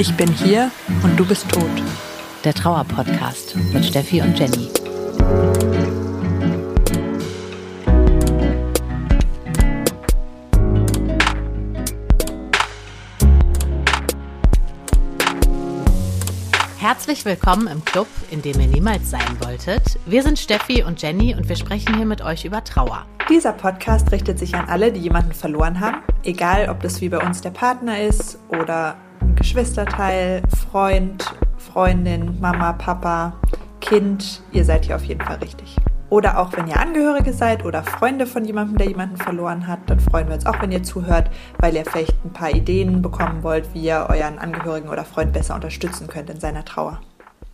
Ich bin hier und du bist tot. Der Trauer-Podcast mit Steffi und Jenny. Herzlich willkommen im Club, in dem ihr niemals sein wolltet. Wir sind Steffi und Jenny und wir sprechen hier mit euch über Trauer. Dieser Podcast richtet sich an alle, die jemanden verloren haben, egal ob das wie bei uns der Partner ist oder Geschwisterteil, Freund, Freundin, Mama, Papa, Kind. Ihr seid hier auf jeden Fall richtig. Oder auch wenn ihr Angehörige seid oder Freunde von jemandem, der jemanden verloren hat, dann freuen wir uns auch, wenn ihr zuhört, weil ihr vielleicht ein paar Ideen bekommen wollt, wie ihr euren Angehörigen oder Freund besser unterstützen könnt in seiner Trauer.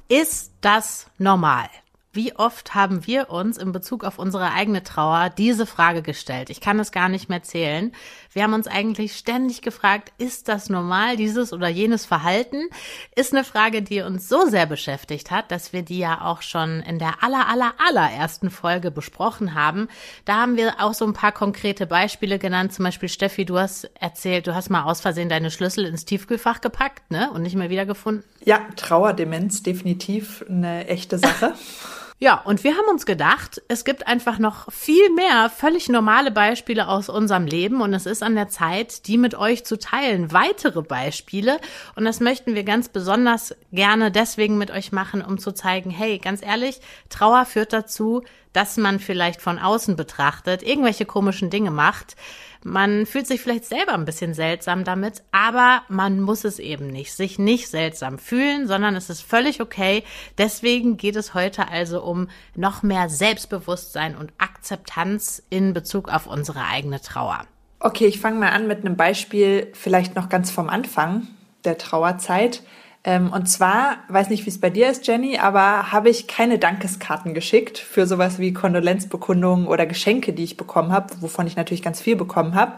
Ist das normal? Wie oft haben wir uns in Bezug auf unsere eigene Trauer diese Frage gestellt? Ich kann es gar nicht mehr zählen. Wir haben uns eigentlich ständig gefragt, ist das normal, dieses oder jenes Verhalten? Ist eine Frage, die uns so sehr beschäftigt hat, dass wir die ja auch schon in der aller, aller, allerersten Folge besprochen haben. Da haben wir auch so ein paar konkrete Beispiele genannt. Zum Beispiel, Steffi, du hast erzählt, du hast mal aus Versehen deine Schlüssel ins Tiefkühlfach gepackt, ne? Und nicht mehr wiedergefunden. Ja, Trauerdemenz, definitiv eine echte Sache. Ja, und wir haben uns gedacht, es gibt einfach noch viel mehr völlig normale Beispiele aus unserem Leben und es ist an der Zeit, die mit euch zu teilen. Weitere Beispiele und das möchten wir ganz besonders gerne deswegen mit euch machen, um zu zeigen, hey, ganz ehrlich, Trauer führt dazu, dass man vielleicht von außen betrachtet irgendwelche komischen Dinge macht. Man fühlt sich vielleicht selber ein bisschen seltsam damit, aber man muss es eben nicht, sich nicht seltsam fühlen, sondern es ist völlig okay. Deswegen geht es heute also um noch mehr Selbstbewusstsein und Akzeptanz in Bezug auf unsere eigene Trauer. Okay, ich fange mal an mit einem Beispiel, vielleicht noch ganz vom Anfang der Trauerzeit. Ähm, und zwar, weiß nicht, wie es bei dir ist, Jenny, aber habe ich keine Dankeskarten geschickt für sowas wie Kondolenzbekundungen oder Geschenke, die ich bekommen habe, wovon ich natürlich ganz viel bekommen habe.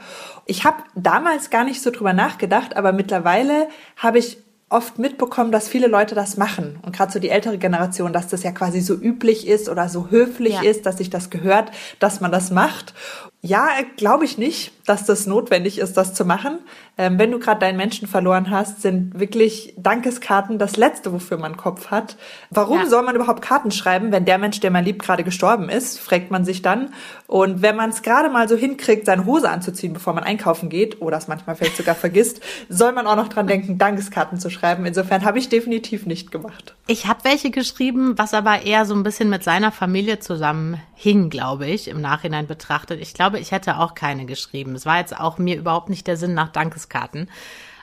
Ich habe damals gar nicht so drüber nachgedacht, aber mittlerweile habe ich oft mitbekommen, dass viele Leute das machen. Und gerade so die ältere Generation, dass das ja quasi so üblich ist oder so höflich ja. ist, dass sich das gehört, dass man das macht. Ja, glaube ich nicht, dass das notwendig ist, das zu machen. Ähm, wenn du gerade deinen Menschen verloren hast, sind wirklich Dankeskarten das Letzte, wofür man Kopf hat. Warum ja. soll man überhaupt Karten schreiben, wenn der Mensch, der man liebt, gerade gestorben ist, fragt man sich dann. Und wenn man es gerade mal so hinkriegt, seine Hose anzuziehen, bevor man einkaufen geht, oder es manchmal vielleicht sogar vergisst, soll man auch noch dran denken, Dankeskarten zu schreiben. Insofern habe ich definitiv nicht gemacht. Ich habe welche geschrieben, was aber eher so ein bisschen mit seiner Familie zusammenhing, glaube ich, im Nachhinein betrachtet. Ich glaube, ich hätte auch keine geschrieben. Es war jetzt auch mir überhaupt nicht der Sinn nach Dankeskarten.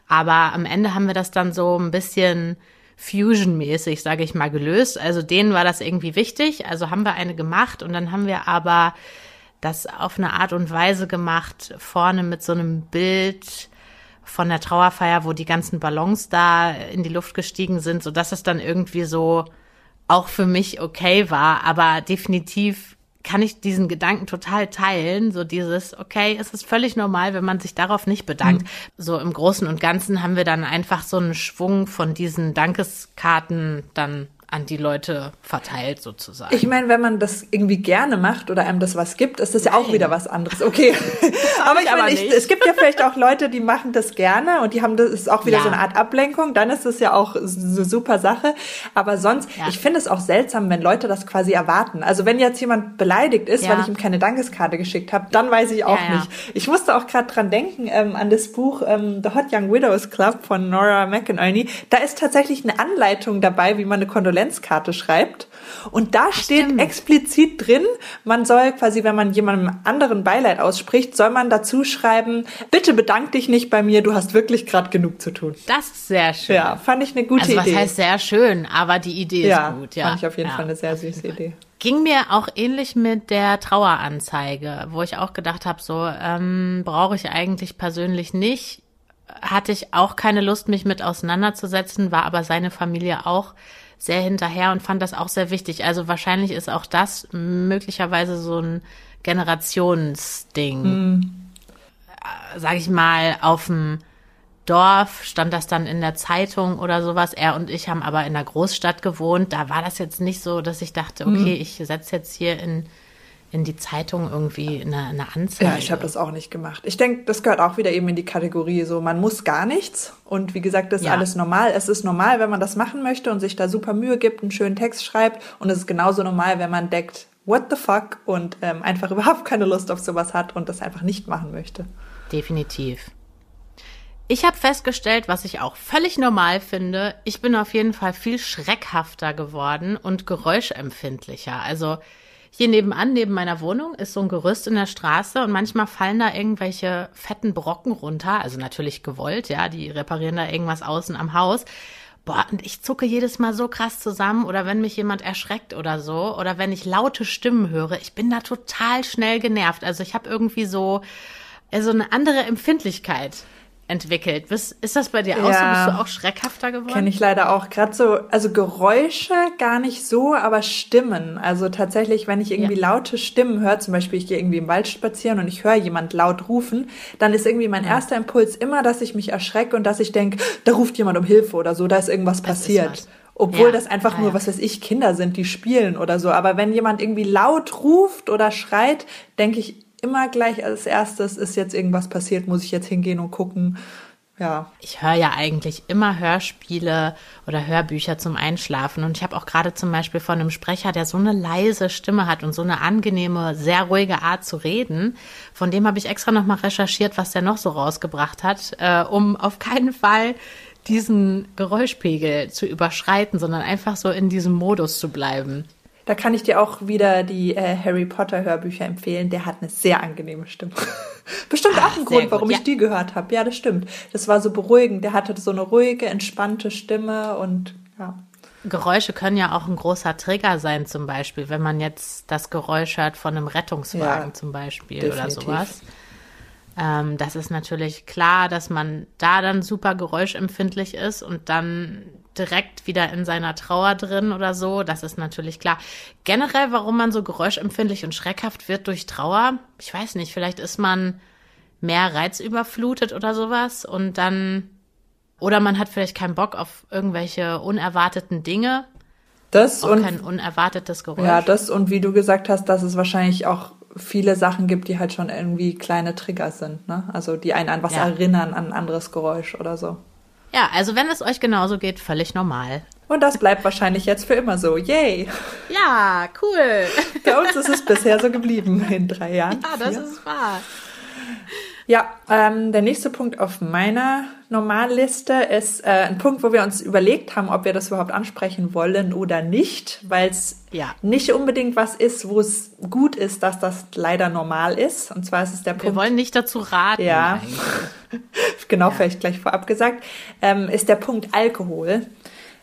Aber am Ende haben wir das dann so ein bisschen Fusion-mäßig, sage ich mal, gelöst. Also denen war das irgendwie wichtig. Also haben wir eine gemacht und dann haben wir aber das auf eine Art und Weise gemacht, vorne mit so einem Bild von der Trauerfeier, wo die ganzen Ballons da in die Luft gestiegen sind, so dass es dann irgendwie so auch für mich okay war, aber definitiv kann ich diesen Gedanken total teilen. So dieses, okay, es ist völlig normal, wenn man sich darauf nicht bedankt. Mhm. So im Großen und Ganzen haben wir dann einfach so einen Schwung von diesen Dankeskarten dann an die Leute verteilt sozusagen. Ich meine, wenn man das irgendwie gerne macht oder einem das was gibt, ist das ja auch wieder was anderes. Okay. aber ich meine, es gibt ja vielleicht auch Leute, die machen das gerne und die haben das ist auch wieder ja. so eine Art Ablenkung, dann ist das ja auch eine super Sache, aber sonst ja. ich finde es auch seltsam, wenn Leute das quasi erwarten. Also wenn jetzt jemand beleidigt ist, ja. weil ich ihm keine Dankeskarte geschickt habe, dann weiß ich auch nicht. Ich musste auch gerade dran denken ähm, an das Buch ähm, The Hot Young Widows Club von Nora McInerney. Da ist tatsächlich eine Anleitung dabei, wie man eine Kondolenz Adventskarte schreibt. Und da steht Stimmt. explizit drin, man soll quasi, wenn man jemandem anderen Beileid ausspricht, soll man dazu schreiben, bitte bedank dich nicht bei mir, du hast wirklich gerade genug zu tun. Das ist sehr schön. Ja, fand ich eine gute also, Idee. Also was heißt sehr schön, aber die Idee ja, ist gut. Ja, fand ich auf jeden ja. Fall eine sehr süße Idee. Ging mir auch ähnlich mit der Traueranzeige, wo ich auch gedacht habe, so ähm, brauche ich eigentlich persönlich nicht hatte ich auch keine Lust, mich mit auseinanderzusetzen, war aber seine Familie auch sehr hinterher und fand das auch sehr wichtig. Also wahrscheinlich ist auch das möglicherweise so ein Generationsding. Mhm. Sag ich mal, auf dem Dorf stand das dann in der Zeitung oder sowas. Er und ich haben aber in der Großstadt gewohnt. Da war das jetzt nicht so, dass ich dachte, okay, mhm. ich setze jetzt hier in in die Zeitung irgendwie eine, eine Anzeige. Ja, ich habe das auch nicht gemacht. Ich denke, das gehört auch wieder eben in die Kategorie so, man muss gar nichts. Und wie gesagt, das ist Ja. alles normal. Es ist normal, wenn man das machen möchte und sich da super Mühe gibt, einen schönen Text schreibt. Und es ist genauso normal, wenn man denkt, what the fuck? Und ähm, einfach überhaupt keine Lust auf sowas hat und das einfach nicht machen möchte. Definitiv. Ich habe festgestellt, was ich auch völlig normal finde, ich bin auf jeden Fall viel schreckhafter geworden und geräuschempfindlicher. Also hier nebenan, neben meiner Wohnung, ist so ein Gerüst in der Straße und manchmal fallen da irgendwelche fetten Brocken runter. Also natürlich gewollt, ja, die reparieren da irgendwas außen am Haus. Boah, und ich zucke jedes Mal so krass zusammen oder wenn mich jemand erschreckt oder so oder wenn ich laute Stimmen höre, ich bin da total schnell genervt. Also ich habe irgendwie so, also eine andere Empfindlichkeit entwickelt. Bist, ist das bei dir auch so? Ja. Bist du auch schreckhafter geworden? Kenne ich leider auch. Gerade so, also Geräusche gar nicht so, aber Stimmen. Also tatsächlich, wenn ich irgendwie Ja. laute Stimmen höre, zum Beispiel ich gehe irgendwie im Wald spazieren und ich höre jemand laut rufen, dann ist irgendwie mein erster Impuls immer, dass ich mich erschrecke und dass ich denke, da ruft jemand um Hilfe oder so, da ist irgendwas ist passiert. was. Obwohl Ja. das einfach nur, ja. was weiß ich, Kinder sind, die spielen oder so. Aber wenn jemand irgendwie laut ruft oder schreit, denke ich immer gleich als erstes, ist jetzt irgendwas passiert, muss ich jetzt hingehen und gucken. Ja, Ich höre ja eigentlich immer Hörspiele oder Hörbücher zum Einschlafen. Und ich habe auch gerade zum Beispiel von einem Sprecher, der so eine leise Stimme hat und so eine angenehme, sehr ruhige Art zu reden. Von dem habe ich extra nochmal recherchiert, was der noch so rausgebracht hat, äh, um auf keinen Fall diesen Geräuschpegel zu überschreiten, sondern einfach so in diesem Modus zu bleiben. Da kann ich dir auch wieder die äh, Harry Potter Hörbücher empfehlen. Der hat eine sehr angenehme Stimme. Bestimmt Ah, auch ein sehr Grund, warum gut, ich ja. die gehört habe. Ja, das stimmt. Das war so beruhigend. Der hatte so eine ruhige, entspannte Stimme und ja. Geräusche können ja auch ein großer Trigger sein, zum Beispiel, wenn man jetzt das Geräusch hört von einem Rettungswagen Ja, zum Beispiel definitiv. oder sowas. Ähm, das ist natürlich klar, dass man da dann super geräuschempfindlich ist und dann direkt wieder in seiner Trauer drin oder so. Das ist natürlich klar. Generell, warum man so geräuschempfindlich und schreckhaft wird durch Trauer, ich weiß nicht, vielleicht ist man mehr reizüberflutet oder sowas und dann oder man hat vielleicht keinen Bock auf irgendwelche unerwarteten Dinge, Das auch und kein unerwartetes Geräusch. ja, das und wie du gesagt hast, dass es wahrscheinlich auch viele Sachen gibt, die halt schon irgendwie kleine Trigger sind, ne? Also die einen an was Ja. erinnern, an ein anderes Geräusch oder so. Ja, also wenn es euch genauso geht, völlig normal. Und das bleibt wahrscheinlich jetzt für immer so. Yay! Ja, cool. Bei uns ist es bisher so geblieben in drei Jahren. Ja, das Vier. ist wahr. Ja, ähm, der nächste Punkt auf meiner Normalliste ist äh, ein Punkt, wo wir uns überlegt haben, ob wir das überhaupt ansprechen wollen oder nicht, weil es Ja. nicht unbedingt was ist, wo es gut ist, dass das leider normal ist. Und zwar ist es der Wir Punkt, wollen nicht dazu raten. Ja. genau, vielleicht gleich vorab gesagt, ähm, ist der Punkt Alkohol.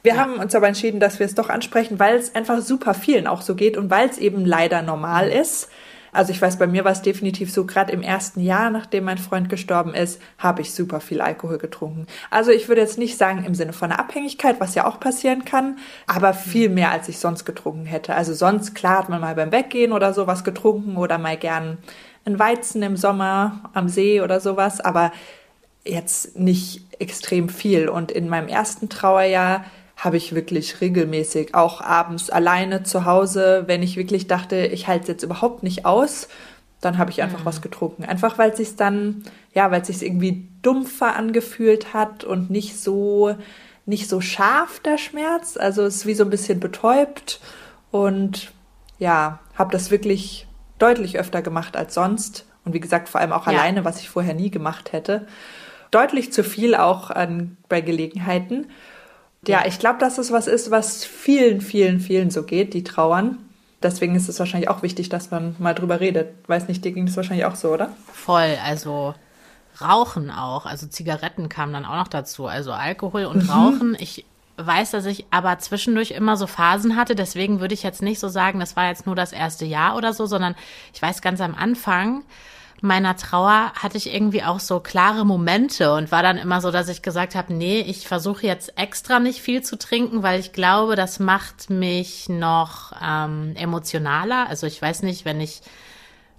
Wir haben uns aber entschieden, dass wir es doch ansprechen, weil es einfach super vielen auch so geht und weil es eben leider normal ist. Also ich weiß, bei mir war es definitiv so, gerade im ersten Jahr, nachdem mein Freund gestorben ist, habe ich super viel Alkohol getrunken. Also ich würde jetzt nicht sagen im Sinne von einer Abhängigkeit, was ja auch passieren kann, aber viel mehr, als ich sonst getrunken hätte. Also sonst, klar, hat man mal beim Weggehen oder sowas getrunken oder mal gern ein Weizen im Sommer am See oder sowas, aber jetzt nicht extrem viel. Und in meinem ersten Trauerjahr habe ich wirklich regelmäßig, auch abends alleine zu Hause, wenn ich wirklich dachte, ich halte es jetzt überhaupt nicht aus, dann habe ich einfach was getrunken. Einfach weil es sich dann, ja, weil es sich irgendwie dumpfer angefühlt hat und nicht so, nicht so scharf der Schmerz. Also es ist wie so ein bisschen betäubt und ja, habe das wirklich deutlich öfter gemacht als sonst. Und wie gesagt, vor allem auch Ja. alleine, was ich vorher nie gemacht hätte. Deutlich zu viel auch an, bei Gelegenheiten. Ja, ich glaube, dass es was ist, was vielen, vielen, vielen so geht, die trauern. Deswegen ist es wahrscheinlich auch wichtig, dass man mal drüber redet. Weiß nicht, dir ging das wahrscheinlich auch so, oder? Voll, also Rauchen auch, also Zigaretten kamen dann auch noch dazu, also Alkohol Mhm. und Rauchen. Ich weiß, dass ich aber zwischendurch immer so Phasen hatte, deswegen würde ich jetzt nicht so sagen, das war jetzt nur das erste Jahr oder so, sondern ich weiß ganz am Anfang meiner Trauer hatte ich irgendwie auch so klare Momente und war dann immer so, dass ich gesagt habe, nee, ich versuche jetzt extra nicht viel zu trinken, weil ich glaube, das macht mich noch ähm, emotionaler. Also ich weiß nicht, wenn ich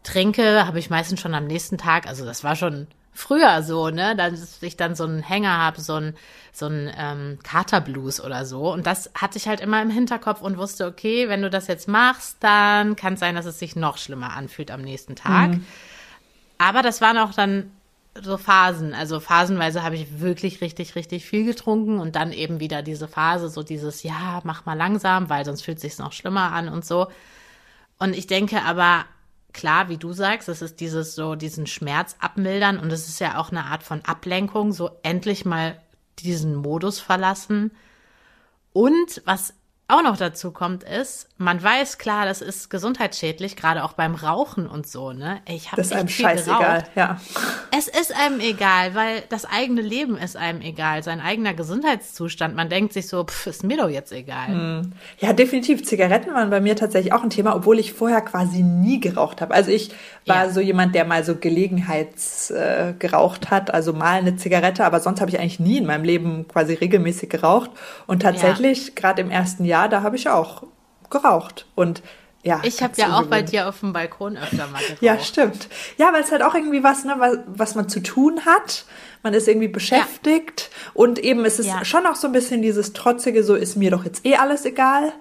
trinke, habe ich meistens schon am nächsten Tag, also das war schon früher so, ne, dass ich dann so einen Hänger habe, so ein so ein ähm, Katerblues oder so. Und das hatte ich halt immer im Hinterkopf und wusste, okay, wenn du das jetzt machst, dann kann es sein, dass es sich noch schlimmer anfühlt am nächsten Tag. Mhm. Aber das waren auch dann so Phasen. Also phasenweise habe ich wirklich richtig, richtig viel getrunken und dann eben wieder diese Phase, so dieses, ja, mach mal langsam, weil sonst fühlt es sich noch schlimmer an und so. Und ich denke aber, klar, wie du sagst, es ist dieses so, diesen Schmerz abmildern und es ist ja auch eine Art von Ablenkung, so endlich mal diesen Modus verlassen. Und was auch noch dazu kommt, ist, man weiß klar, das ist gesundheitsschädlich, gerade auch beim Rauchen und so, ne? Ich habe das ist einem scheißegal, ja. Es ist einem egal, weil das eigene Leben ist einem egal, sein eigener Gesundheitszustand. Man denkt sich so, pff, ist mir doch jetzt egal. Hm. Ja, definitiv. Zigaretten waren bei mir tatsächlich auch ein Thema, obwohl ich vorher quasi nie geraucht habe. Also ich war ja. so jemand, der mal so Gelegenheits äh, geraucht hat, also mal eine Zigarette, aber sonst habe ich eigentlich nie in meinem Leben quasi regelmäßig geraucht. Und tatsächlich, ja. gerade im ersten Jahr, da habe ich auch geraucht. Und ja, ich habe ja auch bei dir auf dem Balkon öfter mal geraucht. ja, stimmt. Ja, weil es halt auch irgendwie was, ne, was, was man zu tun hat. Man ist irgendwie beschäftigt ja. und eben ist es ja. schon auch so ein bisschen dieses trotzige, so ist mir doch jetzt eh alles egal.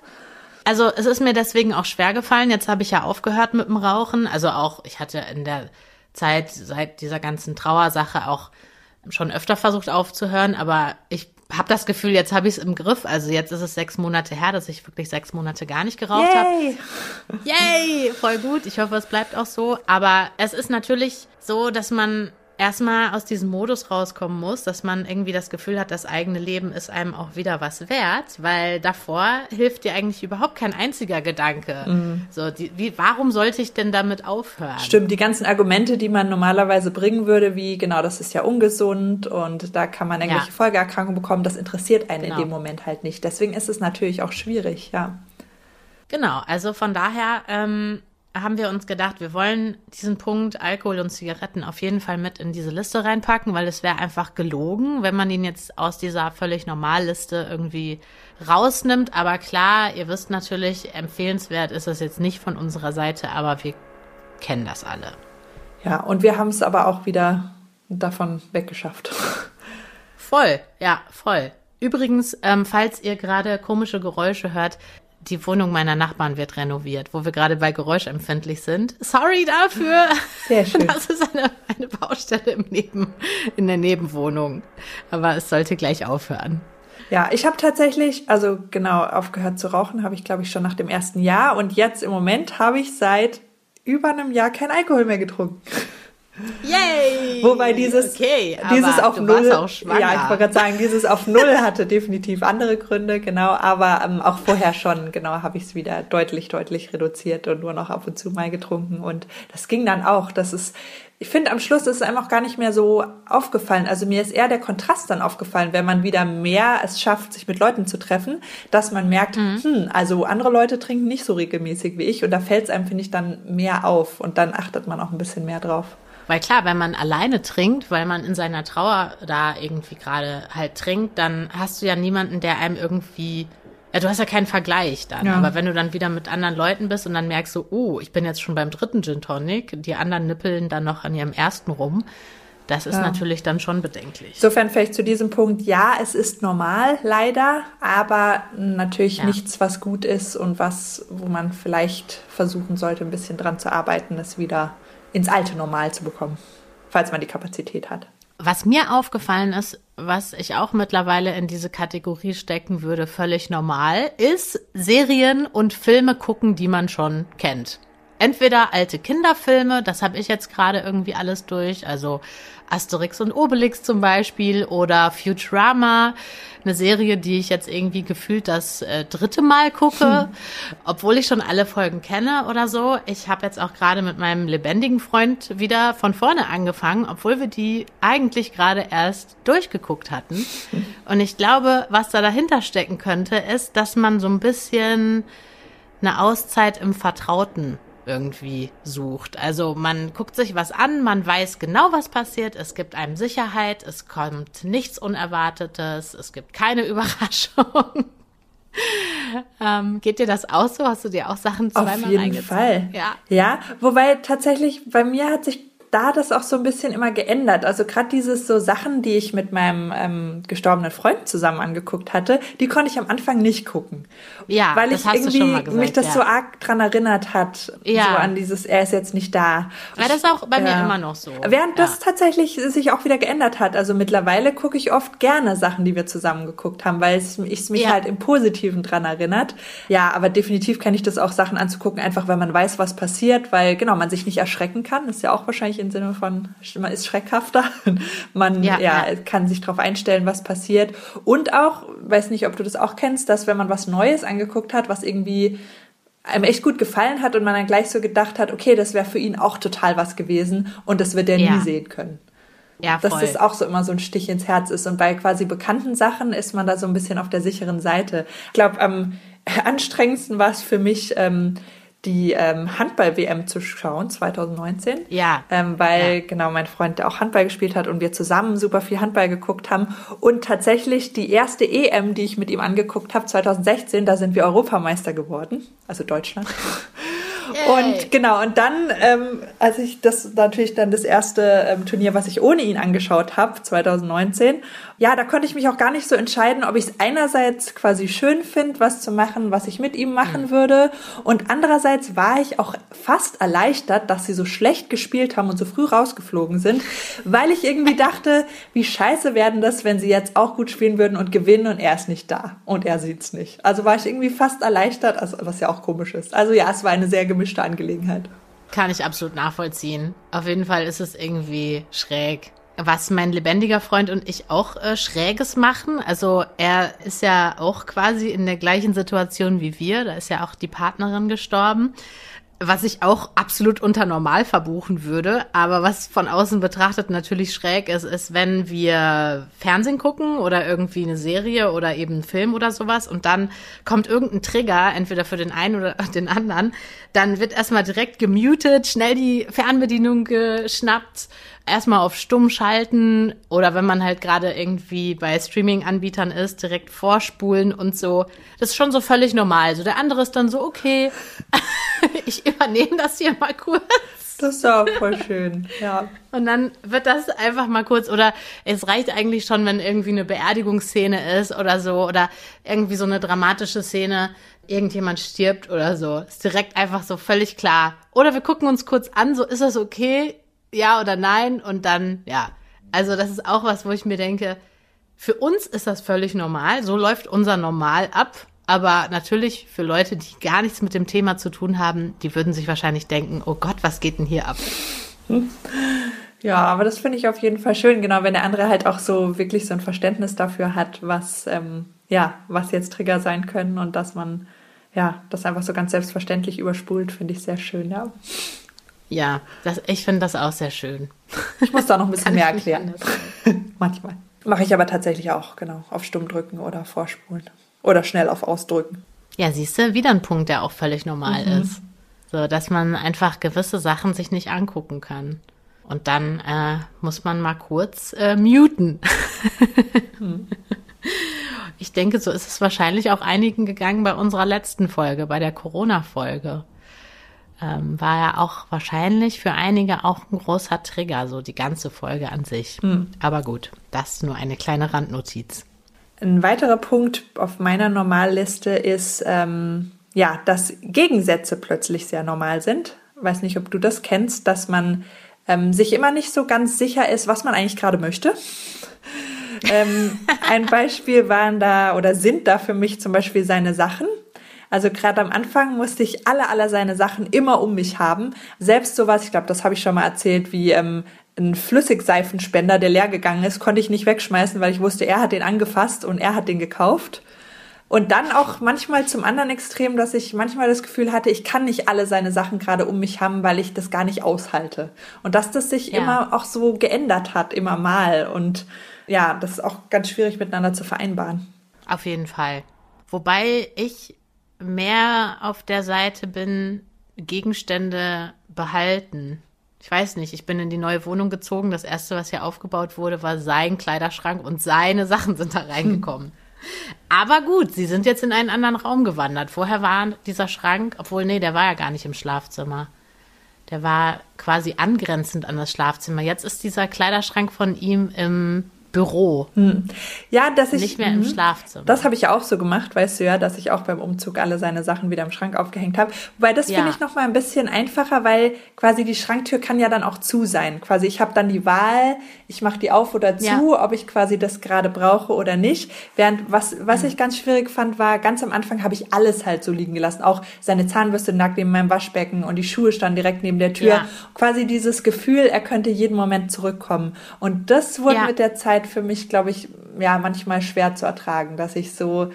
Also es ist mir deswegen auch schwer gefallen. Jetzt habe ich ja aufgehört mit dem Rauchen. Also auch, ich hatte in der Zeit seit dieser ganzen Trauersache auch schon öfter versucht aufzuhören, aber ich habe das Gefühl, jetzt habe ich es im Griff. Also jetzt ist es sechs Monate her, dass ich wirklich sechs Monate gar nicht geraucht habe. Yay! Voll gut. Ich hoffe, es bleibt auch so. Aber es ist natürlich so, dass man erstmal aus diesem Modus rauskommen muss, dass man irgendwie das Gefühl hat, das eigene Leben ist einem auch wieder was wert, weil davor hilft dir eigentlich überhaupt kein einziger Gedanke. Mhm. So, die, wie, warum sollte ich denn damit aufhören? Stimmt, die ganzen Argumente, die man normalerweise bringen würde, wie genau, das ist ja ungesund und da kann man irgendwelche ja. Folgeerkrankungen bekommen, das interessiert einen genau. in dem Moment halt nicht. Deswegen ist es natürlich auch schwierig, ja. Genau, also von daher ähm, haben wir uns gedacht, wir wollen diesen Punkt Alkohol und Zigaretten auf jeden Fall mit in diese Liste reinpacken, weil es wäre einfach gelogen, wenn man ihn jetzt aus dieser völlig Normalliste irgendwie rausnimmt. Aber klar, ihr wisst natürlich, empfehlenswert ist es jetzt nicht von unserer Seite, aber wir kennen das alle. Ja, und wir haben es aber auch wieder davon weggeschafft. Voll, ja, voll. Übrigens, ähm, falls ihr gerade komische Geräusche hört, die Wohnung meiner Nachbarn wird renoviert, wo wir gerade bei geräuschempfindlich sind. Sorry dafür. Sehr schön. Das ist eine, eine Baustelle im Neben, in der Nebenwohnung. Aber es sollte gleich aufhören. Ja, ich habe tatsächlich, also genau, aufgehört zu rauchen, habe ich glaube ich schon nach dem ersten Jahr. Und jetzt im Moment habe ich seit über einem Jahr kein Alkohol mehr getrunken. Yay! Wobei dieses, okay, dieses auf Null, ja, ich wollte gerade sagen, dieses auf Null hatte definitiv andere Gründe, genau, aber ähm, auch vorher schon, genau, habe ich es wieder deutlich, deutlich reduziert und nur noch ab und zu mal getrunken und das ging dann auch. Das ist, ich finde, am Schluss ist es einem auch gar nicht mehr so aufgefallen. Also mir ist eher der Kontrast dann aufgefallen, wenn man wieder mehr es schafft, sich mit Leuten zu treffen, dass man merkt, mhm. hm, also andere Leute trinken nicht so regelmäßig wie ich und da fällt es einem, finde ich, dann mehr auf und dann achtet man auch ein bisschen mehr drauf. Weil klar, wenn man alleine trinkt, weil man in seiner Trauer da irgendwie gerade halt trinkt, dann hast du ja niemanden, der einem irgendwie ja, du hast ja keinen Vergleich dann. Ja. Aber wenn du dann wieder mit anderen Leuten bist und dann merkst du, oh, ich bin jetzt schon beim dritten Gin Tonic, die anderen nippeln dann noch an ihrem ersten rum, das ist ja. natürlich dann schon bedenklich. Insofern vielleicht zu diesem Punkt, ja, es ist normal, leider, aber natürlich ja. nichts, was gut ist und was, wo man vielleicht versuchen sollte, ein bisschen dran zu arbeiten, es wieder ins alte Normal zu bekommen, falls man die Kapazität hat. Was mir aufgefallen ist, was ich auch mittlerweile in diese Kategorie stecken würde, völlig normal, ist Serien und Filme gucken, die man schon kennt. Entweder alte Kinderfilme, das habe ich jetzt gerade irgendwie alles durch, also Asterix und Obelix zum Beispiel oder Futurama, eine Serie, die ich jetzt irgendwie gefühlt das äh, dritte Mal gucke, hm. obwohl ich schon alle Folgen kenne oder so. Ich habe jetzt auch gerade mit meinem lebendigen Freund wieder von vorne angefangen, obwohl wir die eigentlich gerade erst durchgeguckt hatten. Und ich glaube, was da dahinter stecken könnte, ist, dass man so ein bisschen eine Auszeit im Vertrauten irgendwie sucht. Also man guckt sich was an, man weiß genau, was passiert, es gibt einem Sicherheit, es kommt nichts Unerwartetes, es gibt keine Überraschung. ähm, geht dir das auch so? Hast du dir auch Sachen zweimal Auf jeden Fall. Ja. Ja, wobei tatsächlich bei mir hat sich da das auch so ein bisschen immer geändert. Also gerade dieses so Sachen, die ich mit meinem ähm, gestorbenen Freund zusammen angeguckt hatte, die konnte ich am Anfang nicht gucken. Ja, weil ich irgendwie gesagt, mich das ja. so arg dran erinnert hat, ja. so an dieses, er ist jetzt nicht da. Ja, das ist auch bei mir immer noch so. Während ja. das tatsächlich sich auch wieder geändert hat. Also mittlerweile gucke ich oft gerne Sachen, die wir zusammen geguckt haben, weil es ich mich halt im Positiven dran erinnert. Ja, aber definitiv kann ich das auch Sachen anzugucken, einfach weil man weiß, was passiert, weil genau man sich nicht erschrecken kann. Das ist ja auch wahrscheinlich im Sinne von, man ist schreckhafter. Man ja, ja, ja. kann sich darauf einstellen, was passiert. Und auch, weiß nicht, ob du das auch kennst, dass wenn man was Neues angeguckt hat, was irgendwie einem echt gut gefallen hat und man dann gleich so gedacht hat, okay, das wäre für ihn auch total was gewesen und das wird er ja. nie sehen können. Ja, voll. Dass das auch so immer so ein Stich ins Herz ist. Und bei quasi bekannten Sachen ist man da so ein bisschen auf der sicheren Seite. Ich glaube, am anstrengendsten war es für mich, ähm, die ähm, Handball-WM zu schauen, 2019. Ja. Ähm, weil, ja. genau, mein Freund, der auch Handball gespielt hat und wir zusammen super viel Handball geguckt haben. Und tatsächlich die erste EM, die ich mit ihm angeguckt habe, 2016, da sind wir Europameister geworden, also Deutschland. Und genau, und dann, ähm, als ich das natürlich dann das erste ähm, Turnier, was ich ohne ihn angeschaut habe, 2019, ja, da konnte ich mich auch gar nicht so entscheiden, ob ich es einerseits quasi schön finde, was zu machen, was ich mit ihm machen mhm. würde. Und andererseits war ich auch fast erleichtert, dass sie so schlecht gespielt haben und so früh rausgeflogen sind, weil ich irgendwie dachte, wie scheiße werden das, wenn sie jetzt auch gut spielen würden und gewinnen und er ist nicht da und er sieht's nicht. Also war ich irgendwie fast erleichtert, also, was ja auch komisch ist. Also ja, es war eine sehr gemischte Angelegenheit. Kann ich absolut nachvollziehen. Auf jeden Fall ist es irgendwie schräg was mein lebendiger Freund und ich auch äh, Schräges machen. Also er ist ja auch quasi in der gleichen Situation wie wir. Da ist ja auch die Partnerin gestorben. Was ich auch absolut unter normal verbuchen würde, aber was von außen betrachtet natürlich schräg ist, ist, wenn wir Fernsehen gucken oder irgendwie eine Serie oder eben einen Film oder sowas und dann kommt irgendein Trigger, entweder für den einen oder den anderen, dann wird erstmal direkt gemutet, schnell die Fernbedienung geschnappt erstmal auf stumm schalten oder wenn man halt gerade irgendwie bei Streaming-Anbietern ist, direkt vorspulen und so. Das ist schon so völlig normal. So der andere ist dann so, okay, ich übernehme das hier mal kurz. Das ist ja voll schön, ja. Und dann wird das einfach mal kurz, oder es reicht eigentlich schon, wenn irgendwie eine Beerdigungsszene ist oder so, oder irgendwie so eine dramatische Szene, irgendjemand stirbt oder so. Ist direkt einfach so völlig klar. Oder wir gucken uns kurz an, so ist das okay? Ja oder nein und dann, ja. Also das ist auch was, wo ich mir denke, für uns ist das völlig normal. So läuft unser Normal ab. Aber natürlich für Leute, die gar nichts mit dem Thema zu tun haben, die würden sich wahrscheinlich denken, oh Gott, was geht denn hier ab? Ja, aber das finde ich auf jeden Fall schön, genau, wenn der andere halt auch so wirklich so ein Verständnis dafür hat, was, ähm, ja, was jetzt Trigger sein können und dass man, ja, das einfach so ganz selbstverständlich überspult, finde ich sehr schön, ja. Ja, das, ich finde das auch sehr schön. Ich muss da noch ein bisschen mehr erklären. Manchmal. Mache ich aber tatsächlich auch, genau. Auf Stumm drücken oder vorspulen. Oder schnell auf Ausdrücken. Ja, siehst du, wieder ein Punkt, der auch völlig normal mhm. ist. So, dass man einfach gewisse Sachen sich nicht angucken kann. Und dann äh, muss man mal kurz äh, muten. mhm. Ich denke, so ist es wahrscheinlich auch einigen gegangen bei unserer letzten Folge, bei der Corona-Folge ähm, war ja auch wahrscheinlich für einige auch ein großer Trigger, so die ganze Folge an sich. Mhm. Aber gut, das ist nur eine kleine Randnotiz. Ein weiterer Punkt auf meiner Normalliste ist, ähm, ja, dass Gegensätze plötzlich sehr normal sind. Weiß nicht, ob du das kennst, dass man ähm, sich immer nicht so ganz sicher ist, was man eigentlich gerade möchte. ähm, ein Beispiel waren da oder sind da für mich zum Beispiel seine Sachen. Also gerade am Anfang musste ich alle, alle seine Sachen immer um mich haben. Selbst sowas, ich glaube, das habe ich schon mal erzählt, wie ähm, ein Flüssigseifenspender, der leer gegangen ist, konnte ich nicht wegschmeißen, weil ich wusste, er hat den angefasst und er hat den gekauft. Und dann auch manchmal zum anderen Extrem, dass ich manchmal das Gefühl hatte, ich kann nicht alle seine Sachen gerade um mich haben, weil ich das gar nicht aushalte. Und dass das sich ja. immer auch so geändert hat, immer mal. Und ja, das ist auch ganz schwierig miteinander zu vereinbaren. Auf jeden Fall. Wobei ich mehr auf der Seite bin, Gegenstände behalten. Ich weiß nicht, ich bin in die neue Wohnung gezogen. Das erste, was hier aufgebaut wurde, war sein Kleiderschrank und seine Sachen sind da reingekommen. Aber gut, sie sind jetzt in einen anderen Raum gewandert. Vorher war dieser Schrank, obwohl, nee, der war ja gar nicht im Schlafzimmer. Der war quasi angrenzend an das Schlafzimmer. Jetzt ist dieser Kleiderschrank von ihm im Büro. Hm. Ja, dass ich. Nicht mehr im mhm. Schlafzimmer. Das habe ich ja auch so gemacht, weißt du ja, dass ich auch beim Umzug alle seine Sachen wieder im Schrank aufgehängt habe. Wobei das ja. finde ich nochmal ein bisschen einfacher, weil quasi die Schranktür kann ja dann auch zu sein. Quasi ich habe dann die Wahl, ich mache die auf oder zu, ja. ob ich quasi das gerade brauche oder nicht. Während was, was mhm. ich ganz schwierig fand, war, ganz am Anfang habe ich alles halt so liegen gelassen. Auch seine Zahnbürste nackt neben meinem Waschbecken und die Schuhe standen direkt neben der Tür. Ja. Quasi dieses Gefühl, er könnte jeden Moment zurückkommen. Und das wurde mit der Zeit Zeit für mich, glaube ich, ja, manchmal schwer zu ertragen, dass ich so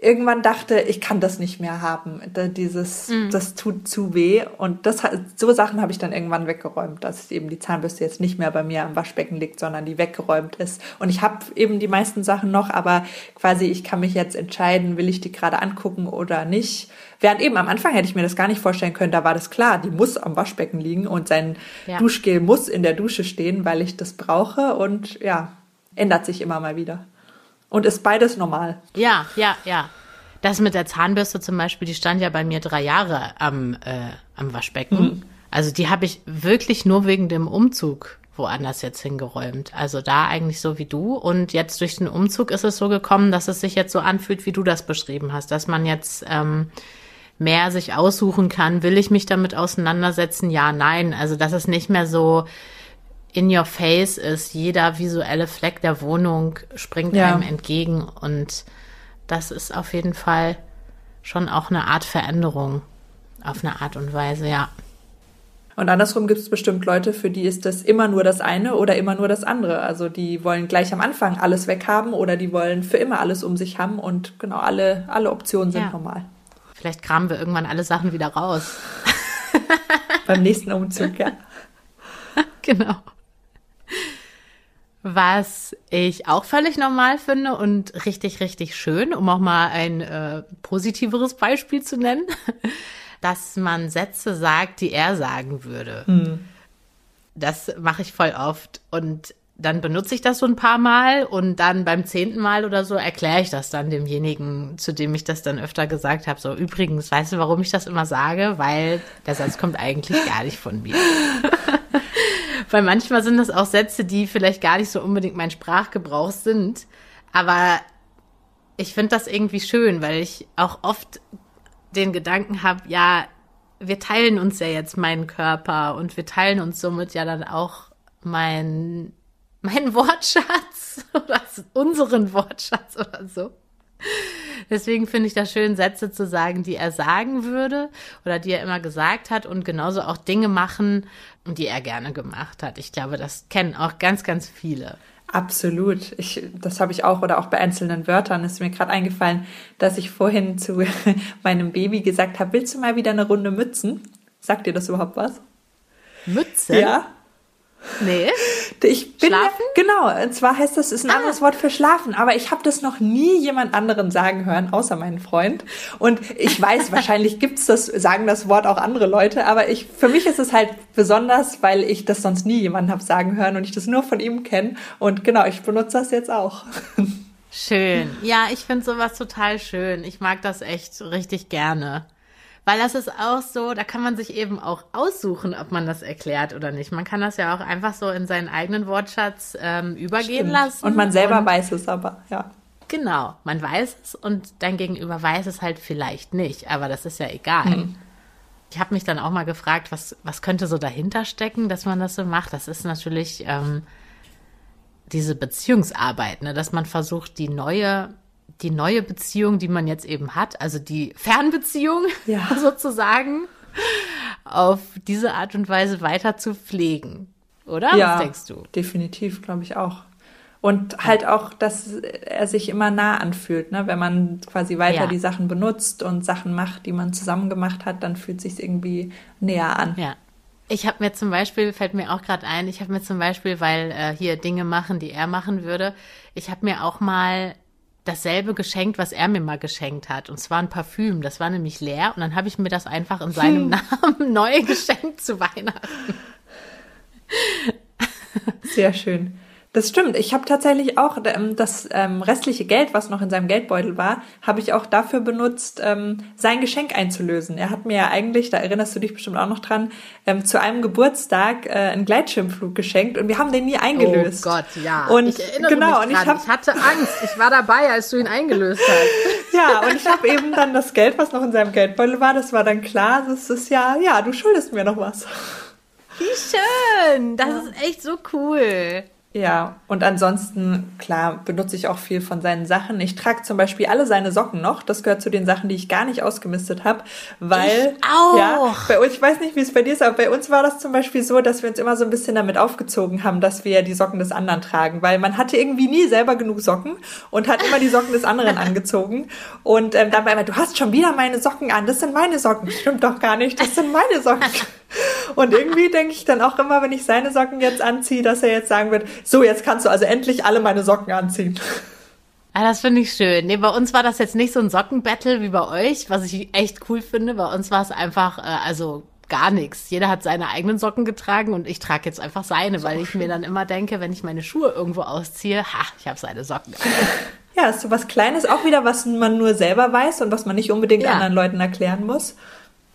irgendwann dachte, ich kann das nicht mehr haben. Dieses, mm. das tut zu weh. Und das, so Sachen habe ich dann irgendwann weggeräumt, dass eben die Zahnbürste jetzt nicht mehr bei mir am Waschbecken liegt, sondern die weggeräumt ist. Und ich habe eben die meisten Sachen noch, aber quasi ich kann mich jetzt entscheiden, will ich die gerade angucken oder nicht. Während eben am Anfang hätte ich mir das gar nicht vorstellen können, da war das klar, die muss am Waschbecken liegen und sein ja. Duschgel muss in der Dusche stehen, weil ich das brauche. Und ja, ändert sich immer mal wieder. Und ist beides normal. Ja, ja, ja. Das mit der Zahnbürste zum Beispiel, die stand ja bei mir drei Jahre am, äh, am Waschbecken. Mhm. Also die habe ich wirklich nur wegen dem Umzug woanders jetzt hingeräumt. Also da eigentlich so wie du. Und jetzt durch den Umzug ist es so gekommen, dass es sich jetzt so anfühlt, wie du das beschrieben hast, dass man jetzt ähm, mehr sich aussuchen kann. Will ich mich damit auseinandersetzen? Ja, nein. Also dass es nicht mehr so in your face ist. Jeder visuelle Fleck der Wohnung springt ja. einem entgegen und das ist auf jeden Fall schon auch eine Art Veränderung auf eine Art und Weise, ja. Und andersrum gibt es bestimmt Leute, für die ist das immer nur das eine oder immer nur das andere. Also die wollen gleich am Anfang alles weghaben oder die wollen für immer alles um sich haben und genau alle, alle Optionen sind ja. normal. Vielleicht kramen wir irgendwann alle Sachen wieder raus. Beim nächsten Umzug, ja. genau. Was ich auch völlig normal finde und richtig, richtig schön, um auch mal ein äh, positiveres Beispiel zu nennen, dass man Sätze sagt, die er sagen würde. Hm. Das mache ich voll oft. Und dann benutze ich das so ein paar Mal und dann beim zehnten Mal oder so erkläre ich das dann demjenigen, zu dem ich das dann öfter gesagt habe. So, übrigens, weißt du, warum ich das immer sage? Weil der Satz kommt eigentlich gar nicht von mir. Weil manchmal sind das auch Sätze, die vielleicht gar nicht so unbedingt mein Sprachgebrauch sind. Aber ich finde das irgendwie schön, weil ich auch oft den Gedanken habe, ja, wir teilen uns ja jetzt meinen Körper und wir teilen uns somit ja dann auch mein, mein Wortschatz oder unseren Wortschatz oder so. Deswegen finde ich das schön, Sätze zu sagen, die er sagen würde oder die er immer gesagt hat und genauso auch Dinge machen, die er gerne gemacht hat. Ich glaube, das kennen auch ganz, ganz viele. Absolut. Ich, das habe ich auch oder auch bei einzelnen Wörtern ist mir gerade eingefallen, dass ich vorhin zu meinem Baby gesagt habe, willst du mal wieder eine Runde Mützen? Sagt dir das überhaupt was? Mützen? Ja. Nee. Ich bin schlafen? Ja, genau, und zwar heißt das, ist ein ah. anderes Wort für schlafen, aber ich habe das noch nie jemand anderen sagen hören, außer meinen Freund. Und ich weiß, wahrscheinlich gibt's das, sagen das Wort auch andere Leute, aber ich, für mich ist es halt besonders, weil ich das sonst nie jemanden habe sagen hören und ich das nur von ihm kenne. Und genau, ich benutze das jetzt auch. Schön. Ja, ich finde sowas total schön. Ich mag das echt richtig gerne. Weil das ist auch so, da kann man sich eben auch aussuchen, ob man das erklärt oder nicht. Man kann das ja auch einfach so in seinen eigenen Wortschatz ähm, übergehen Stimmt. lassen. Und man selber und, weiß es aber, ja. Genau, man weiß es und dein Gegenüber weiß es halt vielleicht nicht, aber das ist ja egal. Hm. Ich habe mich dann auch mal gefragt, was, was könnte so dahinter stecken, dass man das so macht. Das ist natürlich ähm, diese Beziehungsarbeit, ne? dass man versucht, die neue die neue Beziehung, die man jetzt eben hat, also die Fernbeziehung ja. sozusagen, auf diese Art und Weise weiter zu pflegen. Oder? Ja, Was denkst du? Definitiv, glaube ich auch. Und halt auch, dass er sich immer nah anfühlt, ne? Wenn man quasi weiter ja. die Sachen benutzt und Sachen macht, die man zusammen gemacht hat, dann fühlt sich irgendwie näher an. Ja. Ich habe mir zum Beispiel, fällt mir auch gerade ein, ich habe mir zum Beispiel, weil äh, hier Dinge machen, die er machen würde, ich habe mir auch mal dasselbe geschenkt, was er mir mal geschenkt hat. Und zwar ein Parfüm. Das war nämlich leer. Und dann habe ich mir das einfach in seinem hm. Namen neu geschenkt zu Weihnachten. Sehr schön. Das stimmt. Ich habe tatsächlich auch ähm, das ähm, restliche Geld, was noch in seinem Geldbeutel war, habe ich auch dafür benutzt, ähm, sein Geschenk einzulösen. Er hat mir ja eigentlich, da erinnerst du dich bestimmt auch noch dran, ähm, zu einem Geburtstag äh, einen Gleitschirmflug geschenkt und wir haben den nie eingelöst. Oh Gott, ja. Und ich erinnere genau, mich und ich, hab, ich hatte Angst. Ich war dabei, als du ihn eingelöst hast. ja, und ich habe eben dann das Geld, was noch in seinem Geldbeutel war, das war dann klar, das ist ja, ja, du schuldest mir noch was. Wie schön. Das ja. ist echt so cool. Ja, und ansonsten, klar, benutze ich auch viel von seinen Sachen. Ich trage zum Beispiel alle seine Socken noch. Das gehört zu den Sachen, die ich gar nicht ausgemistet habe, weil, ich auch. ja, bei uns, ich weiß nicht, wie es bei dir ist, aber bei uns war das zum Beispiel so, dass wir uns immer so ein bisschen damit aufgezogen haben, dass wir die Socken des anderen tragen, weil man hatte irgendwie nie selber genug Socken und hat immer die Socken des anderen angezogen. Und ähm, dann war immer, du hast schon wieder meine Socken an, das sind meine Socken. Stimmt doch gar nicht, das sind meine Socken. Und irgendwie denke ich dann auch immer, wenn ich seine Socken jetzt anziehe, dass er jetzt sagen wird, so, jetzt kannst du also endlich alle meine Socken anziehen. Ja, das finde ich schön. Nee, bei uns war das jetzt nicht so ein Sockenbattle wie bei euch, was ich echt cool finde. Bei uns war es einfach, äh, also gar nichts. Jeder hat seine eigenen Socken getragen und ich trage jetzt einfach seine, weil ich mir dann immer denke, wenn ich meine Schuhe irgendwo ausziehe, ha, ich habe seine Socken. Ja, ist so was Kleines, auch wieder, was man nur selber weiß und was man nicht unbedingt ja. anderen Leuten erklären muss.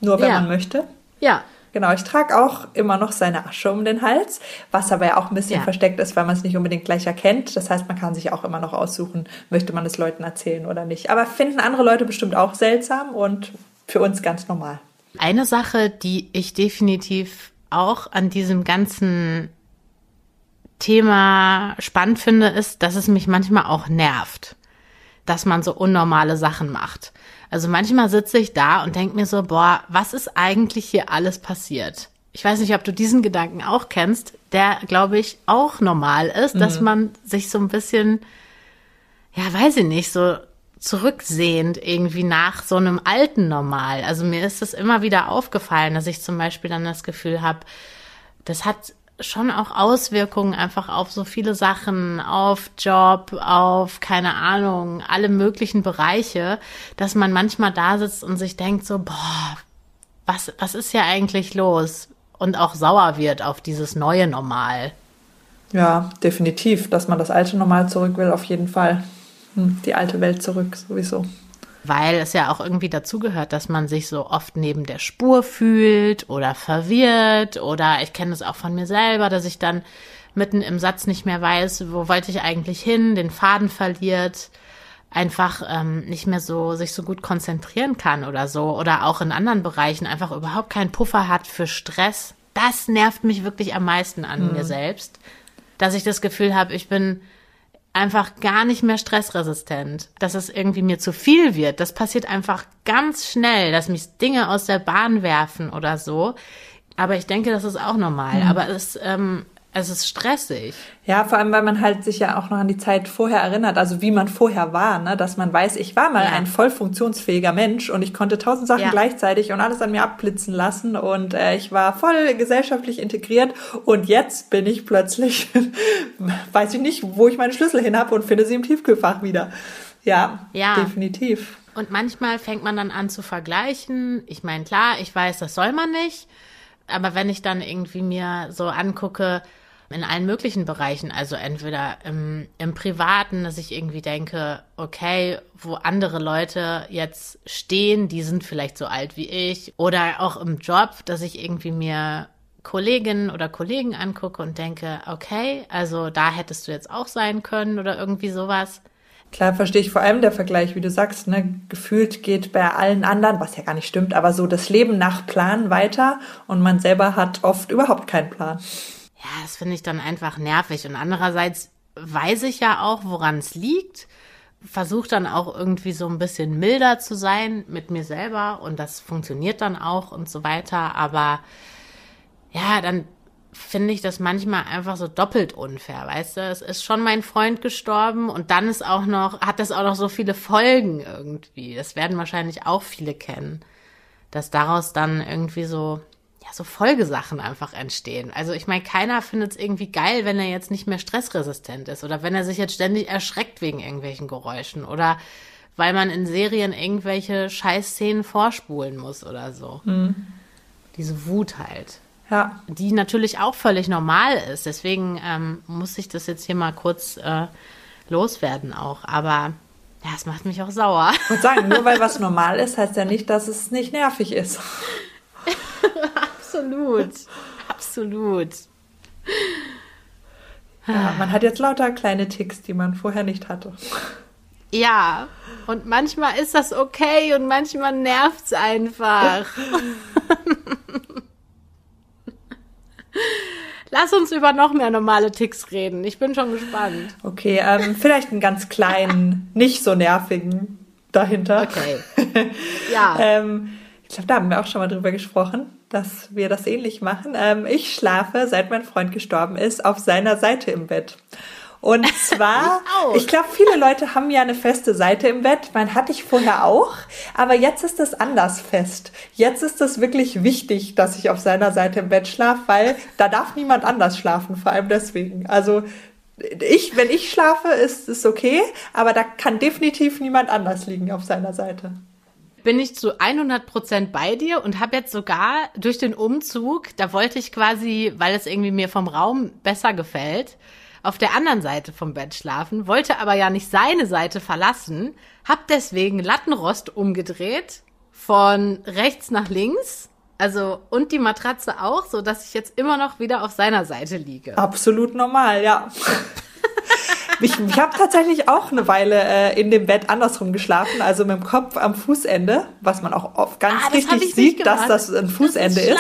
Nur wenn ja. man möchte. Ja, Genau, ich trage auch immer noch seine Asche um den Hals, was aber ja auch ein bisschen ja. versteckt ist, weil man es nicht unbedingt gleich erkennt. Das heißt, man kann sich auch immer noch aussuchen, möchte man es Leuten erzählen oder nicht. Aber finden andere Leute bestimmt auch seltsam und für uns ganz normal. Eine Sache, die ich definitiv auch an diesem ganzen Thema spannend finde, ist, dass es mich manchmal auch nervt, dass man so unnormale Sachen macht. Also manchmal sitze ich da und denke mir so, boah, was ist eigentlich hier alles passiert? Ich weiß nicht, ob du diesen Gedanken auch kennst, der, glaube ich, auch normal ist, mhm. dass man sich so ein bisschen, ja, weiß ich nicht, so zurücksehend irgendwie nach so einem alten Normal. Also mir ist es immer wieder aufgefallen, dass ich zum Beispiel dann das Gefühl habe, das hat schon auch Auswirkungen einfach auf so viele Sachen, auf Job, auf keine Ahnung, alle möglichen Bereiche, dass man manchmal da sitzt und sich denkt so, boah, was, was ist ja eigentlich los? Und auch sauer wird auf dieses neue Normal. Ja, definitiv, dass man das alte Normal zurück will, auf jeden Fall. Hm, die alte Welt zurück, sowieso weil es ja auch irgendwie dazugehört, dass man sich so oft neben der Spur fühlt oder verwirrt oder ich kenne es auch von mir selber, dass ich dann mitten im Satz nicht mehr weiß, wo wollte ich eigentlich hin, den Faden verliert, einfach ähm, nicht mehr so sich so gut konzentrieren kann oder so oder auch in anderen Bereichen einfach überhaupt keinen Puffer hat für Stress. Das nervt mich wirklich am meisten an mhm. mir selbst, dass ich das Gefühl habe, ich bin einfach gar nicht mehr stressresistent, dass es irgendwie mir zu viel wird. Das passiert einfach ganz schnell, dass mich Dinge aus der Bahn werfen oder so. Aber ich denke, das ist auch normal. Mhm. Aber es ähm, es ist stressig. Ja, vor allem, weil man halt sich ja auch noch an die Zeit vorher erinnert, also wie man vorher war, ne? dass man weiß, ich war mal ja. ein voll funktionsfähiger Mensch und ich konnte tausend Sachen ja. gleichzeitig und alles an mir abblitzen lassen und äh, ich war voll gesellschaftlich integriert und jetzt bin ich plötzlich, weiß ich nicht, wo ich meine Schlüssel hin habe und finde sie im Tiefkühlfach wieder. Ja, ja, definitiv. Und manchmal fängt man dann an zu vergleichen. Ich meine, klar, ich weiß, das soll man nicht. Aber wenn ich dann irgendwie mir so angucke, in allen möglichen Bereichen. Also entweder im, im Privaten, dass ich irgendwie denke, okay, wo andere Leute jetzt stehen, die sind vielleicht so alt wie ich. Oder auch im Job, dass ich irgendwie mir Kolleginnen oder Kollegen angucke und denke, okay, also da hättest du jetzt auch sein können oder irgendwie sowas. Klar verstehe ich vor allem der Vergleich, wie du sagst, ne, gefühlt geht bei allen anderen, was ja gar nicht stimmt, aber so das Leben nach Plan weiter und man selber hat oft überhaupt keinen Plan. Ja, das finde ich dann einfach nervig. Und andererseits weiß ich ja auch, woran es liegt. Versuche dann auch irgendwie so ein bisschen milder zu sein mit mir selber und das funktioniert dann auch und so weiter. Aber ja, dann finde ich das manchmal einfach so doppelt unfair, weißt du? Es ist schon mein Freund gestorben und dann ist auch noch, hat das auch noch so viele Folgen irgendwie. Das werden wahrscheinlich auch viele kennen, dass daraus dann irgendwie so ja, so Folgesachen einfach entstehen. Also ich meine, keiner findet es irgendwie geil, wenn er jetzt nicht mehr stressresistent ist oder wenn er sich jetzt ständig erschreckt wegen irgendwelchen Geräuschen oder weil man in Serien irgendwelche Scheißszenen vorspulen muss oder so. Mhm. Diese Wut halt. Ja. Die natürlich auch völlig normal ist. Deswegen ähm, muss ich das jetzt hier mal kurz äh, loswerden auch. Aber ja, es macht mich auch sauer. Ich würde sagen, nur weil was normal ist, heißt ja nicht, dass es nicht nervig ist. absolut. Absolut. Ja, man hat jetzt lauter kleine Ticks, die man vorher nicht hatte. Ja, und manchmal ist das okay und manchmal nervt es einfach. Lass uns über noch mehr normale Ticks reden. Ich bin schon gespannt. Okay, ähm, vielleicht einen ganz kleinen, nicht so nervigen dahinter. Okay. Ja. ähm, ich glaube, da haben wir auch schon mal drüber gesprochen, dass wir das ähnlich machen. Ähm, ich schlafe, seit mein Freund gestorben ist, auf seiner Seite im Bett. Und zwar, ich, ich glaube, viele Leute haben ja eine feste Seite im Bett. Man hatte ich vorher auch, aber jetzt ist das anders fest. Jetzt ist es wirklich wichtig, dass ich auf seiner Seite im Bett schlafe, weil da darf niemand anders schlafen, vor allem deswegen. Also ich, wenn ich schlafe, ist es okay, aber da kann definitiv niemand anders liegen auf seiner Seite bin ich zu 100 Prozent bei dir und habe jetzt sogar durch den Umzug, da wollte ich quasi, weil es irgendwie mir vom Raum besser gefällt, auf der anderen Seite vom Bett schlafen, wollte aber ja nicht seine Seite verlassen, hab deswegen Lattenrost umgedreht von rechts nach links. Also und die Matratze auch, so dass ich jetzt immer noch wieder auf seiner Seite liege. Absolut normal, ja. Ich, ich habe tatsächlich auch eine Weile äh, in dem Bett andersrum geschlafen, also mit dem Kopf am Fußende, was man auch oft ganz ah, richtig sieht, dass das ein Fußende das ist, ist.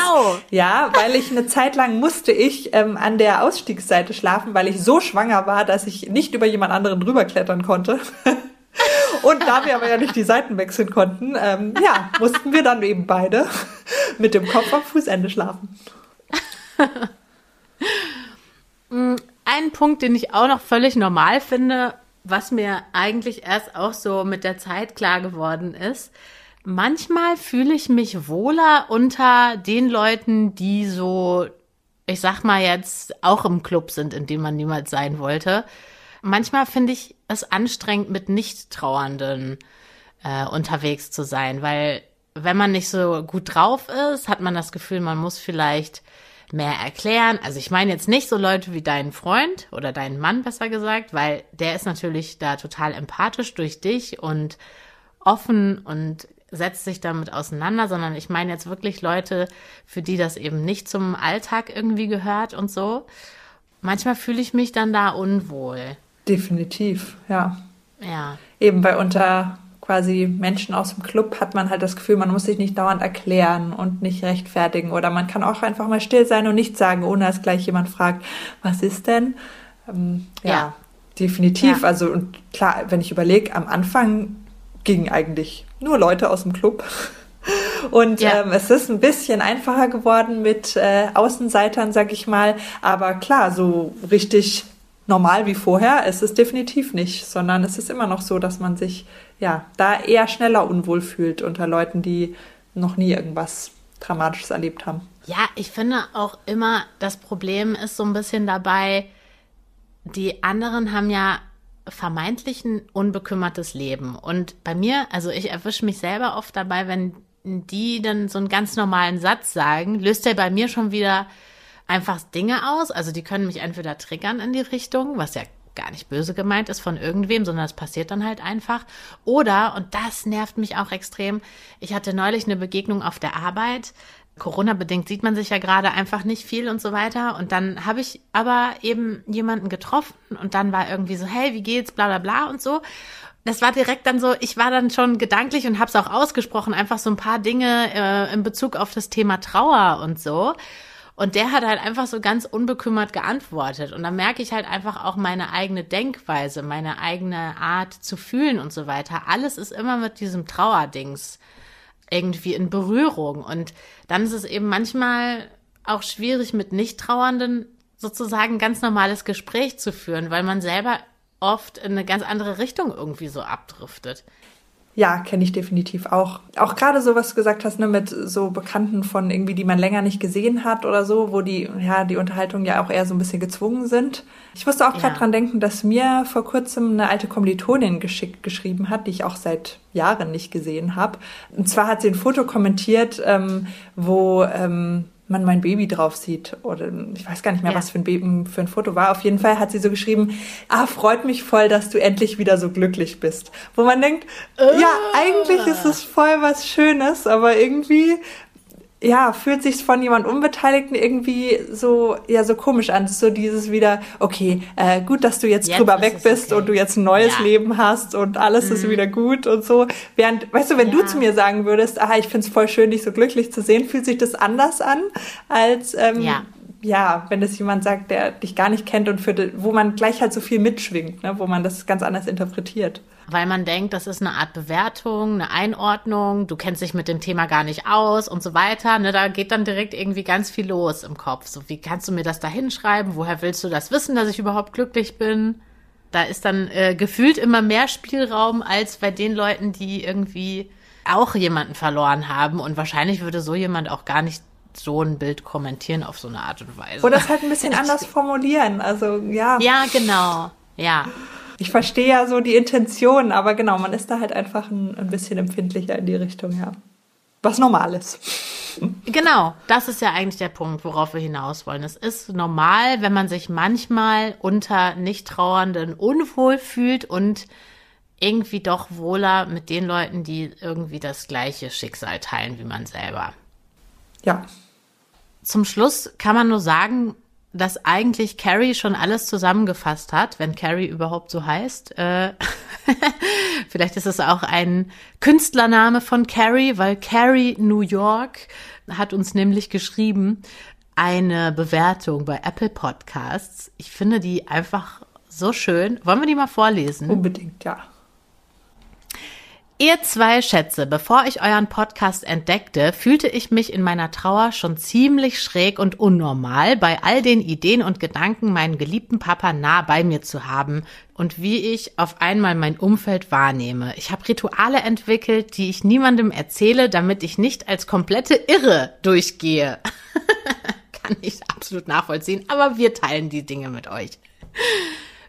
Ja, weil ich eine Zeit lang musste ich ähm, an der Ausstiegsseite schlafen, weil ich so schwanger war, dass ich nicht über jemand anderen drüber klettern konnte. Und da wir aber ja nicht die Seiten wechseln konnten, ähm, ja, mussten wir dann eben beide mit dem Kopf am Fußende schlafen. Mm, ein Punkt, den ich auch noch völlig normal finde, was mir eigentlich erst auch so mit der Zeit klar geworden ist. Manchmal fühle ich mich wohler unter den Leuten, die so, ich sag mal jetzt, auch im Club sind, in dem man niemals sein wollte. Manchmal finde ich es anstrengend, mit Nicht-Trauernden äh, unterwegs zu sein, weil wenn man nicht so gut drauf ist, hat man das Gefühl, man muss vielleicht mehr erklären. Also ich meine jetzt nicht so Leute wie deinen Freund oder deinen Mann besser gesagt, weil der ist natürlich da total empathisch durch dich und offen und setzt sich damit auseinander, sondern ich meine jetzt wirklich Leute, für die das eben nicht zum Alltag irgendwie gehört und so. Manchmal fühle ich mich dann da unwohl. Definitiv, ja. Ja. Eben weil unter quasi Menschen aus dem Club hat man halt das Gefühl, man muss sich nicht dauernd erklären und nicht rechtfertigen oder man kann auch einfach mal still sein und nichts sagen, ohne dass gleich jemand fragt, was ist denn? Ähm, ja, ja, definitiv. Ja. Also und klar, wenn ich überlege, am Anfang gingen eigentlich nur Leute aus dem Club. Und ja. ähm, es ist ein bisschen einfacher geworden mit äh, Außenseitern, sag ich mal. Aber klar, so richtig normal wie vorher ist es definitiv nicht, sondern es ist immer noch so, dass man sich ja da eher schneller unwohl fühlt unter Leuten, die noch nie irgendwas Dramatisches erlebt haben. Ja, ich finde auch immer, das Problem ist so ein bisschen dabei, die anderen haben ja vermeintlich ein unbekümmertes Leben. Und bei mir, also ich erwische mich selber oft dabei, wenn die dann so einen ganz normalen Satz sagen, löst der bei mir schon wieder einfach Dinge aus. Also die können mich entweder triggern in die Richtung, was ja gar nicht böse gemeint ist von irgendwem, sondern es passiert dann halt einfach. Oder, und das nervt mich auch extrem, ich hatte neulich eine Begegnung auf der Arbeit. Corona-bedingt sieht man sich ja gerade einfach nicht viel und so weiter. Und dann habe ich aber eben jemanden getroffen und dann war irgendwie so, hey, wie geht's, bla bla bla und so. Das war direkt dann so, ich war dann schon gedanklich und habe es auch ausgesprochen, einfach so ein paar Dinge äh, in Bezug auf das Thema Trauer und so. Und der hat halt einfach so ganz unbekümmert geantwortet. Und da merke ich halt einfach auch meine eigene Denkweise, meine eigene Art zu fühlen und so weiter. Alles ist immer mit diesem Trauerdings irgendwie in Berührung. Und dann ist es eben manchmal auch schwierig, mit Nicht-Trauernden sozusagen ganz normales Gespräch zu führen, weil man selber oft in eine ganz andere Richtung irgendwie so abdriftet. Ja, kenne ich definitiv auch. Auch gerade so, was du gesagt hast, ne, mit so Bekannten von irgendwie, die man länger nicht gesehen hat oder so, wo die, ja, die Unterhaltungen ja auch eher so ein bisschen gezwungen sind. Ich musste auch gerade ja. dran denken, dass mir vor kurzem eine alte Kommilitonin geschickt geschrieben hat, die ich auch seit Jahren nicht gesehen habe. Und zwar hat sie ein Foto kommentiert, ähm, wo ähm, man mein Baby drauf sieht. Oder ich weiß gar nicht mehr, ja. was für ein Baby für ein Foto war. Auf jeden Fall hat sie so geschrieben, ah, freut mich voll, dass du endlich wieder so glücklich bist. Wo man denkt, uh. ja, eigentlich ist es voll was Schönes, aber irgendwie ja, fühlt sich von jemand Unbeteiligten irgendwie so, ja, so komisch an. So dieses wieder, okay, äh, gut, dass du jetzt, jetzt drüber weg bist okay. und du jetzt ein neues ja. Leben hast und alles mhm. ist wieder gut und so. Während, weißt du, wenn ja. du zu mir sagen würdest, ah, ich find's voll schön, dich so glücklich zu sehen, fühlt sich das anders an, als, ähm, ja ja, wenn es jemand sagt, der dich gar nicht kennt und für wo man gleich halt so viel mitschwingt, ne, wo man das ganz anders interpretiert. Weil man denkt, das ist eine Art Bewertung, eine Einordnung, du kennst dich mit dem Thema gar nicht aus und so weiter. Ne, da geht dann direkt irgendwie ganz viel los im Kopf. So, wie kannst du mir das da hinschreiben? Woher willst du das wissen, dass ich überhaupt glücklich bin? Da ist dann äh, gefühlt immer mehr Spielraum als bei den Leuten, die irgendwie auch jemanden verloren haben. Und wahrscheinlich würde so jemand auch gar nicht so ein Bild kommentieren auf so eine Art und Weise. Oder es halt ein bisschen anders formulieren. Also ja. Ja, genau. Ja. Ich verstehe ja so die Intention, aber genau, man ist da halt einfach ein, ein bisschen empfindlicher in die Richtung, ja. Was normal ist. Genau, das ist ja eigentlich der Punkt, worauf wir hinaus wollen. Es ist normal, wenn man sich manchmal unter Nicht-Trauernden unwohl fühlt und irgendwie doch wohler mit den Leuten, die irgendwie das gleiche Schicksal teilen wie man selber. Ja, zum Schluss kann man nur sagen, dass eigentlich Carrie schon alles zusammengefasst hat, wenn Carrie überhaupt so heißt. Äh, vielleicht ist es auch ein Künstlername von Carrie, weil Carrie New York hat uns nämlich geschrieben eine Bewertung bei Apple Podcasts. Ich finde die einfach so schön. Wollen wir die mal vorlesen? Unbedingt, ja. Ihr zwei Schätze, bevor ich euren Podcast entdeckte, fühlte ich mich in meiner Trauer schon ziemlich schräg und unnormal, bei all den Ideen und Gedanken meinen geliebten Papa nah bei mir zu haben und wie ich auf einmal mein Umfeld wahrnehme. Ich habe Rituale entwickelt, die ich niemandem erzähle, damit ich nicht als komplette Irre durchgehe. Kann ich absolut nachvollziehen, aber wir teilen die Dinge mit euch.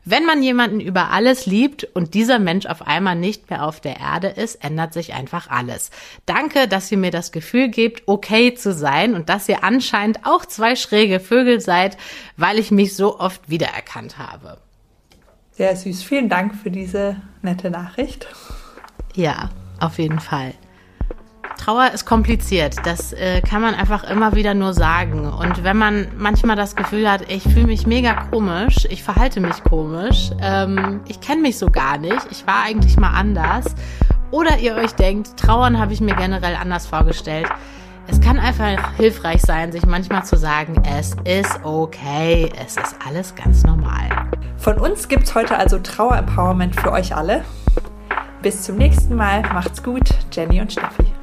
Wenn man jemanden über alles liebt und dieser Mensch auf einmal nicht mehr auf der Erde ist, ändert sich einfach alles. Danke, dass ihr mir das Gefühl gebt, okay zu sein und dass ihr anscheinend auch zwei schräge Vögel seid, weil ich mich so oft wiedererkannt habe. Sehr süß. Vielen Dank für diese nette Nachricht. Ja, auf jeden Fall. Trauer ist kompliziert. Das äh, kann man einfach immer wieder nur sagen. Und wenn man manchmal das Gefühl hat, ich fühle mich mega komisch, ich verhalte mich komisch, ähm, ich kenne mich so gar nicht, ich war eigentlich mal anders. Oder ihr euch denkt, Trauern habe ich mir generell anders vorgestellt. Es kann einfach hilfreich sein, sich manchmal zu sagen, es ist okay, es ist alles ganz normal. Von uns gibt es heute also Trauer-Empowerment für euch alle. Bis zum nächsten Mal. Macht's gut, Jenny und Steffi.